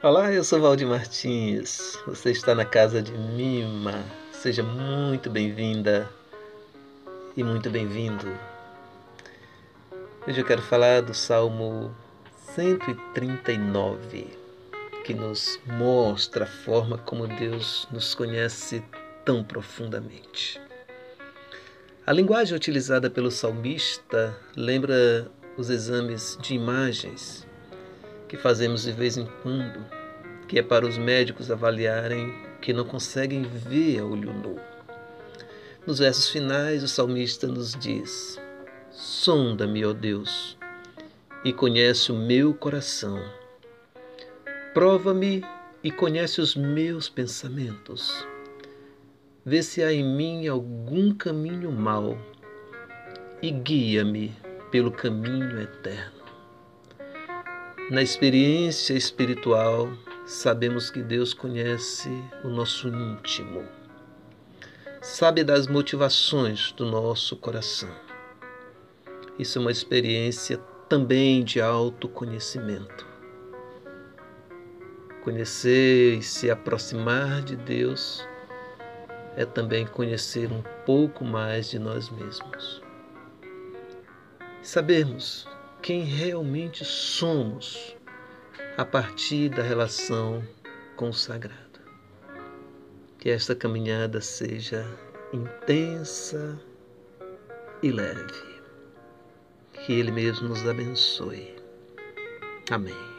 Olá, eu sou Valdir Martins. Você está na casa de Mima. Seja muito bem-vinda e muito bem-vindo. Hoje eu quero falar do Salmo 139, que nos mostra a forma como Deus nos conhece tão profundamente. A linguagem utilizada pelo salmista lembra os exames de imagens que fazemos de vez em quando, que é para os médicos avaliarem que não conseguem ver a olho nu. Nos versos finais, o salmista nos diz: Sonda-me, ó Deus, e conhece o meu coração. Prova-me e conhece os meus pensamentos. Vê se há em mim algum caminho mau e guia-me pelo caminho eterno. Na experiência espiritual, sabemos que Deus conhece o nosso íntimo, sabe das motivações do nosso coração. Isso é uma experiência também de autoconhecimento. Conhecer e se aproximar de Deus é também conhecer um pouco mais de nós mesmos. Sabermos quem realmente somos a partir da relação com o sagrado. Que esta caminhada seja intensa e leve. Que Ele mesmo nos abençoe. Amém.